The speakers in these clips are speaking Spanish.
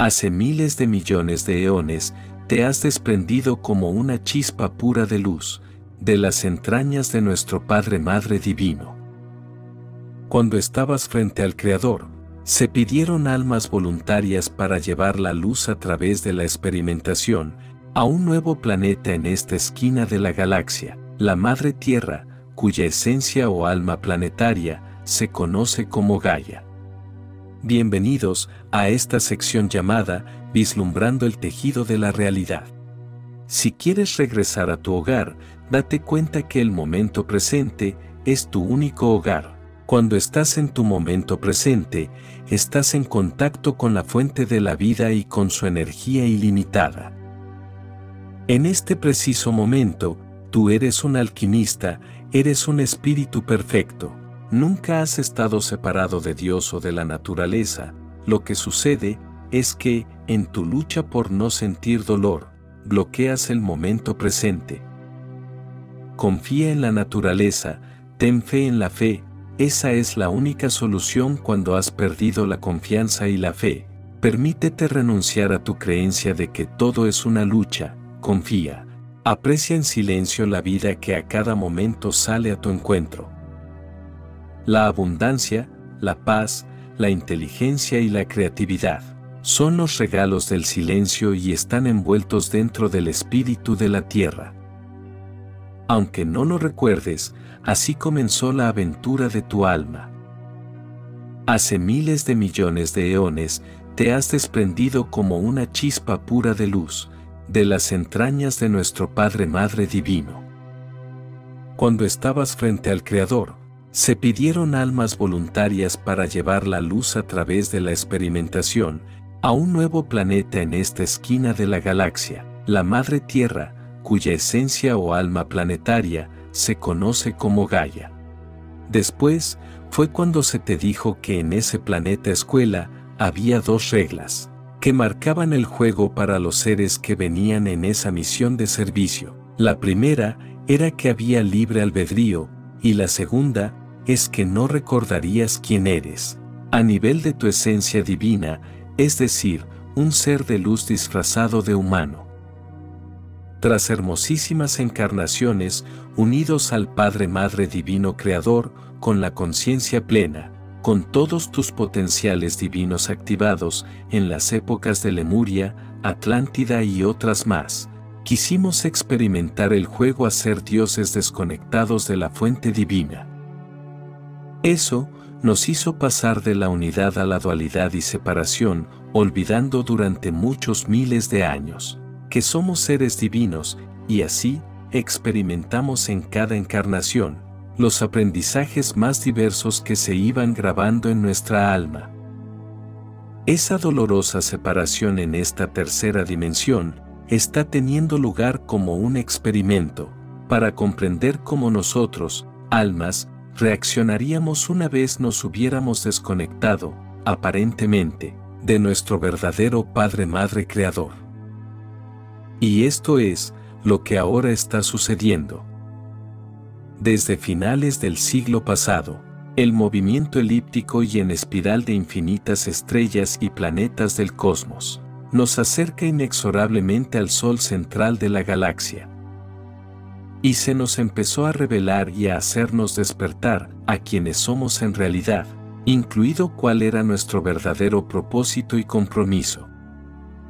Hace miles de millones de eones, te has desprendido como una chispa pura de luz, de las entrañas de nuestro Padre Madre Divino. Cuando estabas frente al Creador, se pidieron almas voluntarias para llevar la luz a través de la experimentación a un nuevo planeta en esta esquina de la galaxia, la Madre Tierra, cuya esencia o alma planetaria se conoce como Gaia. Bienvenidos a esta sección llamada Vislumbrando el tejido de la realidad. Si quieres regresar a tu hogar, date cuenta que el momento presente es tu único hogar. Cuando estás en tu momento presente, estás en contacto con la fuente de la vida y con su energía ilimitada. En este preciso momento, tú eres un alquimista, eres un espíritu perfecto Nunca has estado separado de Dios o de la naturaleza, lo que sucede es que, en tu lucha por no sentir dolor, bloqueas el momento presente. Confía en la naturaleza, ten fe en la fe, esa es la única solución cuando has perdido la confianza y la fe. Permítete renunciar a tu creencia de que todo es una lucha, confía. Aprecia en silencio la vida que a cada momento sale a tu encuentro. La abundancia, la paz, la inteligencia y la creatividad son los regalos del silencio y están envueltos dentro del espíritu de la tierra. Aunque no lo recuerdes, así comenzó la aventura de tu alma. Hace miles de millones de eones te has desprendido como una chispa pura de luz, de las entrañas de nuestro Padre Madre Divino. Cuando estabas frente al Creador, se pidieron almas voluntarias para llevar la luz a través de la experimentación a un nuevo planeta en esta esquina de la galaxia, la Madre Tierra, cuya esencia o alma planetaria se conoce como Gaia. Después, fue cuando se te dijo que en ese planeta escuela había dos reglas, que marcaban el juego para los seres que venían en esa misión de servicio. La primera era que había libre albedrío, y la segunda es que no recordarías quién eres, a nivel de tu esencia divina, es decir, un ser de luz disfrazado de humano. Tras hermosísimas encarnaciones, unidos al Padre Madre Divino Creador, con la conciencia plena, con todos tus potenciales divinos activados en las épocas de Lemuria, Atlántida y otras más, quisimos experimentar el juego a ser dioses desconectados de la fuente divina. Eso nos hizo pasar de la unidad a la dualidad y separación, olvidando durante muchos miles de años que somos seres divinos y así experimentamos en cada encarnación los aprendizajes más diversos que se iban grabando en nuestra alma. Esa dolorosa separación en esta tercera dimensión está teniendo lugar como un experimento para comprender cómo nosotros, almas, reaccionaríamos una vez nos hubiéramos desconectado, aparentemente, de nuestro verdadero Padre Madre Creador. Y esto es lo que ahora está sucediendo. Desde finales del siglo pasado, el movimiento elíptico y en espiral de infinitas estrellas y planetas del cosmos nos acerca inexorablemente al Sol central de la galaxia y se nos empezó a revelar y a hacernos despertar a quienes somos en realidad, incluido cuál era nuestro verdadero propósito y compromiso.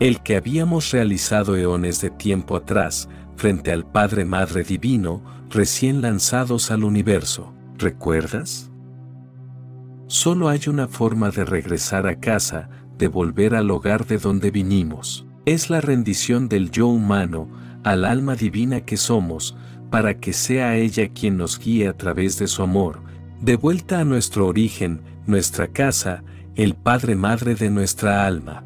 El que habíamos realizado eones de tiempo atrás, frente al Padre Madre Divino, recién lanzados al universo, ¿recuerdas? Solo hay una forma de regresar a casa, de volver al hogar de donde vinimos. Es la rendición del yo humano al alma divina que somos, para que sea ella quien nos guíe a través de su amor, de vuelta a nuestro origen, nuestra casa, el Padre Madre de nuestra alma.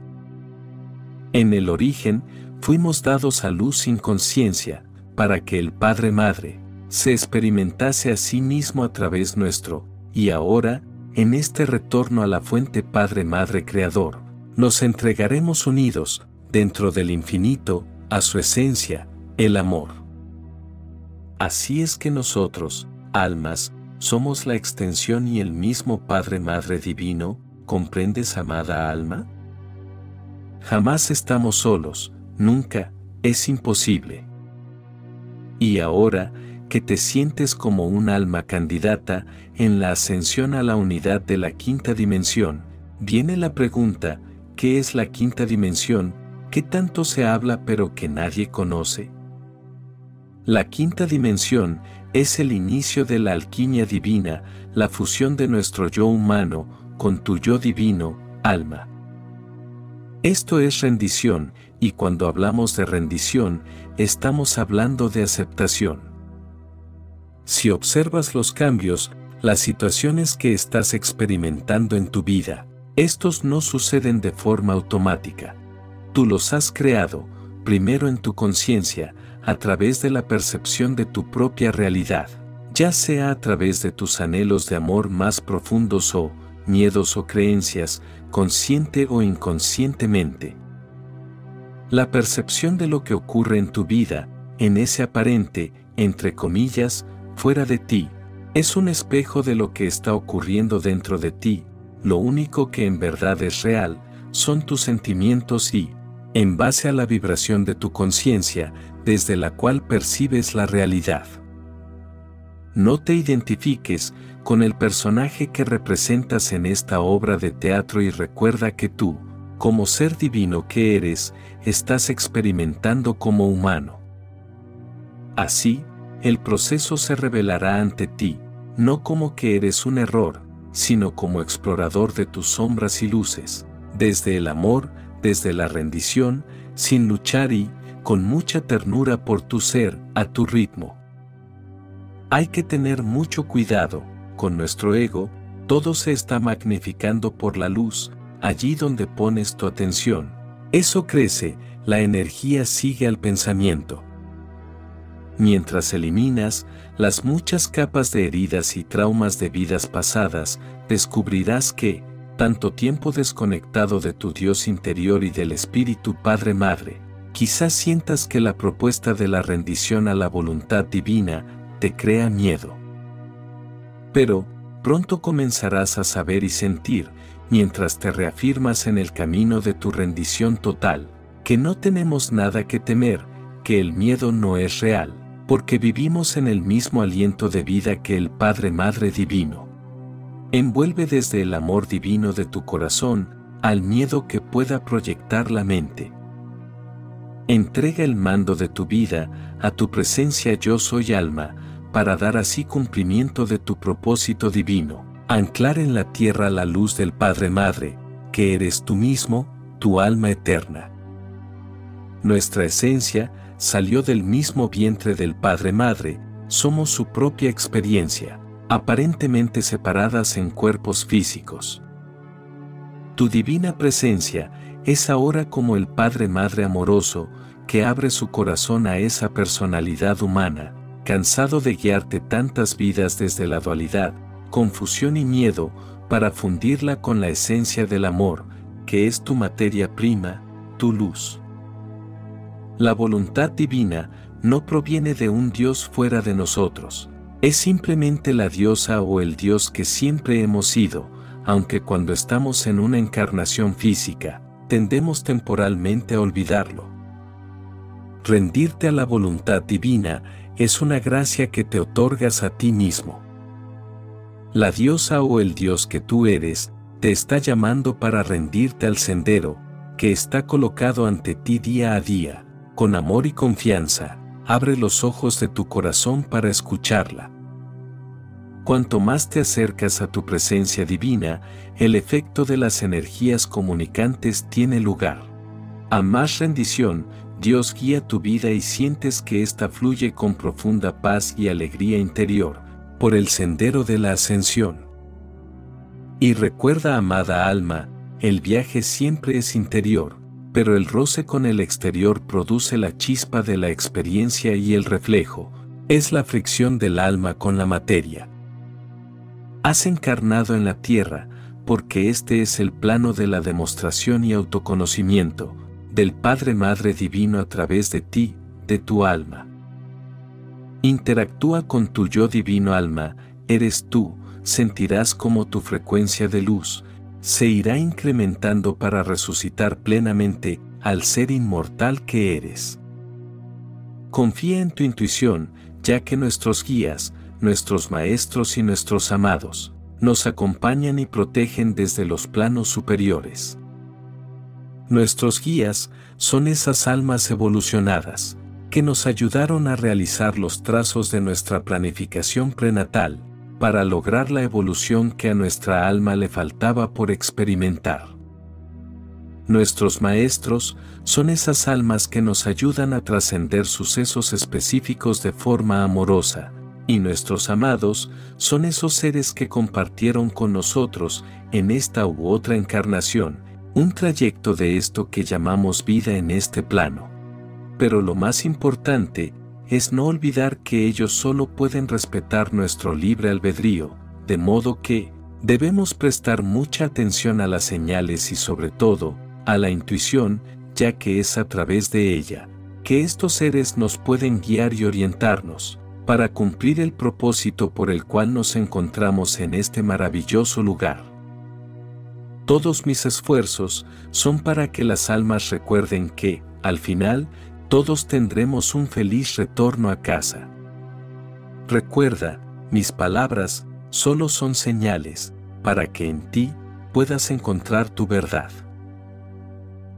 En el origen, fuimos dados a luz sin conciencia, para que el Padre Madre se experimentase a sí mismo a través nuestro, y ahora, en este retorno a la fuente Padre Madre Creador, nos entregaremos unidos, dentro del infinito, a su esencia, el amor. Así es que nosotros, almas, somos la extensión y el mismo Padre Madre Divino, ¿comprendes amada alma? Jamás estamos solos, nunca, es imposible. Y ahora, que te sientes como un alma candidata en la ascensión a la unidad de la quinta dimensión, viene la pregunta, ¿qué es la quinta dimensión? ¿Qué tanto se habla pero que nadie conoce? La quinta dimensión es el inicio de la alquimia divina, la fusión de nuestro yo humano con tu yo divino, alma. Esto es rendición, y cuando hablamos de rendición, estamos hablando de aceptación. Si observas los cambios, las situaciones que estás experimentando en tu vida, estos no suceden de forma automática. Tú los has creado, primero en tu conciencia, a través de la percepción de tu propia realidad, ya sea a través de tus anhelos de amor más profundos o miedos o creencias, consciente o inconscientemente. La percepción de lo que ocurre en tu vida, en ese aparente, entre comillas, fuera de ti, es un espejo de lo que está ocurriendo dentro de ti, lo único que en verdad es real, son tus sentimientos y, en base a la vibración de tu conciencia, desde la cual percibes la realidad. No te identifiques con el personaje que representas en esta obra de teatro y recuerda que tú, como ser divino que eres, estás experimentando como humano. Así, el proceso se revelará ante ti, no como que eres un error, sino como explorador de tus sombras y luces, desde el amor, desde la rendición, sin luchar y, con mucha ternura por tu ser, a tu ritmo. Hay que tener mucho cuidado, con nuestro ego, todo se está magnificando por la luz, allí donde pones tu atención. Eso crece, la energía sigue al pensamiento. Mientras eliminas las muchas capas de heridas y traumas de vidas pasadas, descubrirás que, tanto tiempo desconectado de tu Dios interior y del Espíritu Padre Madre, quizás sientas que la propuesta de la rendición a la voluntad divina te crea miedo. Pero, pronto comenzarás a saber y sentir, mientras te reafirmas en el camino de tu rendición total, que no tenemos nada que temer, que el miedo no es real, porque vivimos en el mismo aliento de vida que el Padre Madre Divino. Envuelve desde el amor divino de tu corazón al miedo que pueda proyectar la mente. Entrega el mando de tu vida a tu presencia yo soy alma, para dar así cumplimiento de tu propósito divino, anclar en la tierra la luz del Padre Madre, que eres tú mismo, tu alma eterna. Nuestra esencia salió del mismo vientre del Padre Madre, somos su propia experiencia aparentemente separadas en cuerpos físicos. Tu divina presencia es ahora como el Padre Madre amoroso que abre su corazón a esa personalidad humana, cansado de guiarte tantas vidas desde la dualidad, confusión y miedo, para fundirla con la esencia del amor, que es tu materia prima, tu luz. La voluntad divina no proviene de un Dios fuera de nosotros, es simplemente la diosa o el dios que siempre hemos sido, aunque cuando estamos en una encarnación física, tendemos temporalmente a olvidarlo. Rendirte a la voluntad divina es una gracia que te otorgas a ti mismo. La diosa o el dios que tú eres, te está llamando para rendirte al sendero, que está colocado ante ti día a día, con amor y confianza, abre los ojos de tu corazón para escucharla. Cuanto más te acercas a tu presencia divina, el efecto de las energías comunicantes tiene lugar. A más rendición, Dios guía tu vida y sientes que ésta fluye con profunda paz y alegría interior, por el sendero de la ascensión. Y recuerda, amada alma, el viaje siempre es interior, pero el roce con el exterior produce la chispa de la experiencia y el reflejo, es la fricción del alma con la materia. Has encarnado en la tierra, porque este es el plano de la demostración y autoconocimiento, del Padre Madre Divino a través de ti, de tu alma. Interactúa con tu yo divino alma, eres tú, sentirás como tu frecuencia de luz, se irá incrementando para resucitar plenamente al ser inmortal que eres. Confía en tu intuición, ya que nuestros guías, nuestros maestros y nuestros amados, nos acompañan y protegen desde los planos superiores. Nuestros guías son esas almas evolucionadas, que nos ayudaron a realizar los trazos de nuestra planificación prenatal, para lograr la evolución que a nuestra alma le faltaba por experimentar. Nuestros maestros son esas almas que nos ayudan a trascender sucesos específicos de forma amorosa, y nuestros amados son esos seres que compartieron con nosotros en esta u otra encarnación, un trayecto de esto que llamamos vida en este plano. Pero lo más importante es no olvidar que ellos solo pueden respetar nuestro libre albedrío, de modo que debemos prestar mucha atención a las señales y sobre todo, a la intuición, ya que es a través de ella, que estos seres nos pueden guiar y orientarnos, para cumplir el propósito por el cual nos encontramos en este maravilloso lugar. Todos mis esfuerzos son para que las almas recuerden que, al final, todos tendremos un feliz retorno a casa. Recuerda, mis palabras solo son señales, para que en ti puedas encontrar tu verdad.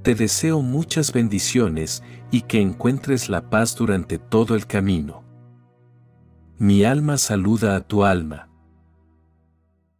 Te deseo muchas bendiciones y que encuentres la paz durante todo el camino. Mi alma saluda a tu alma.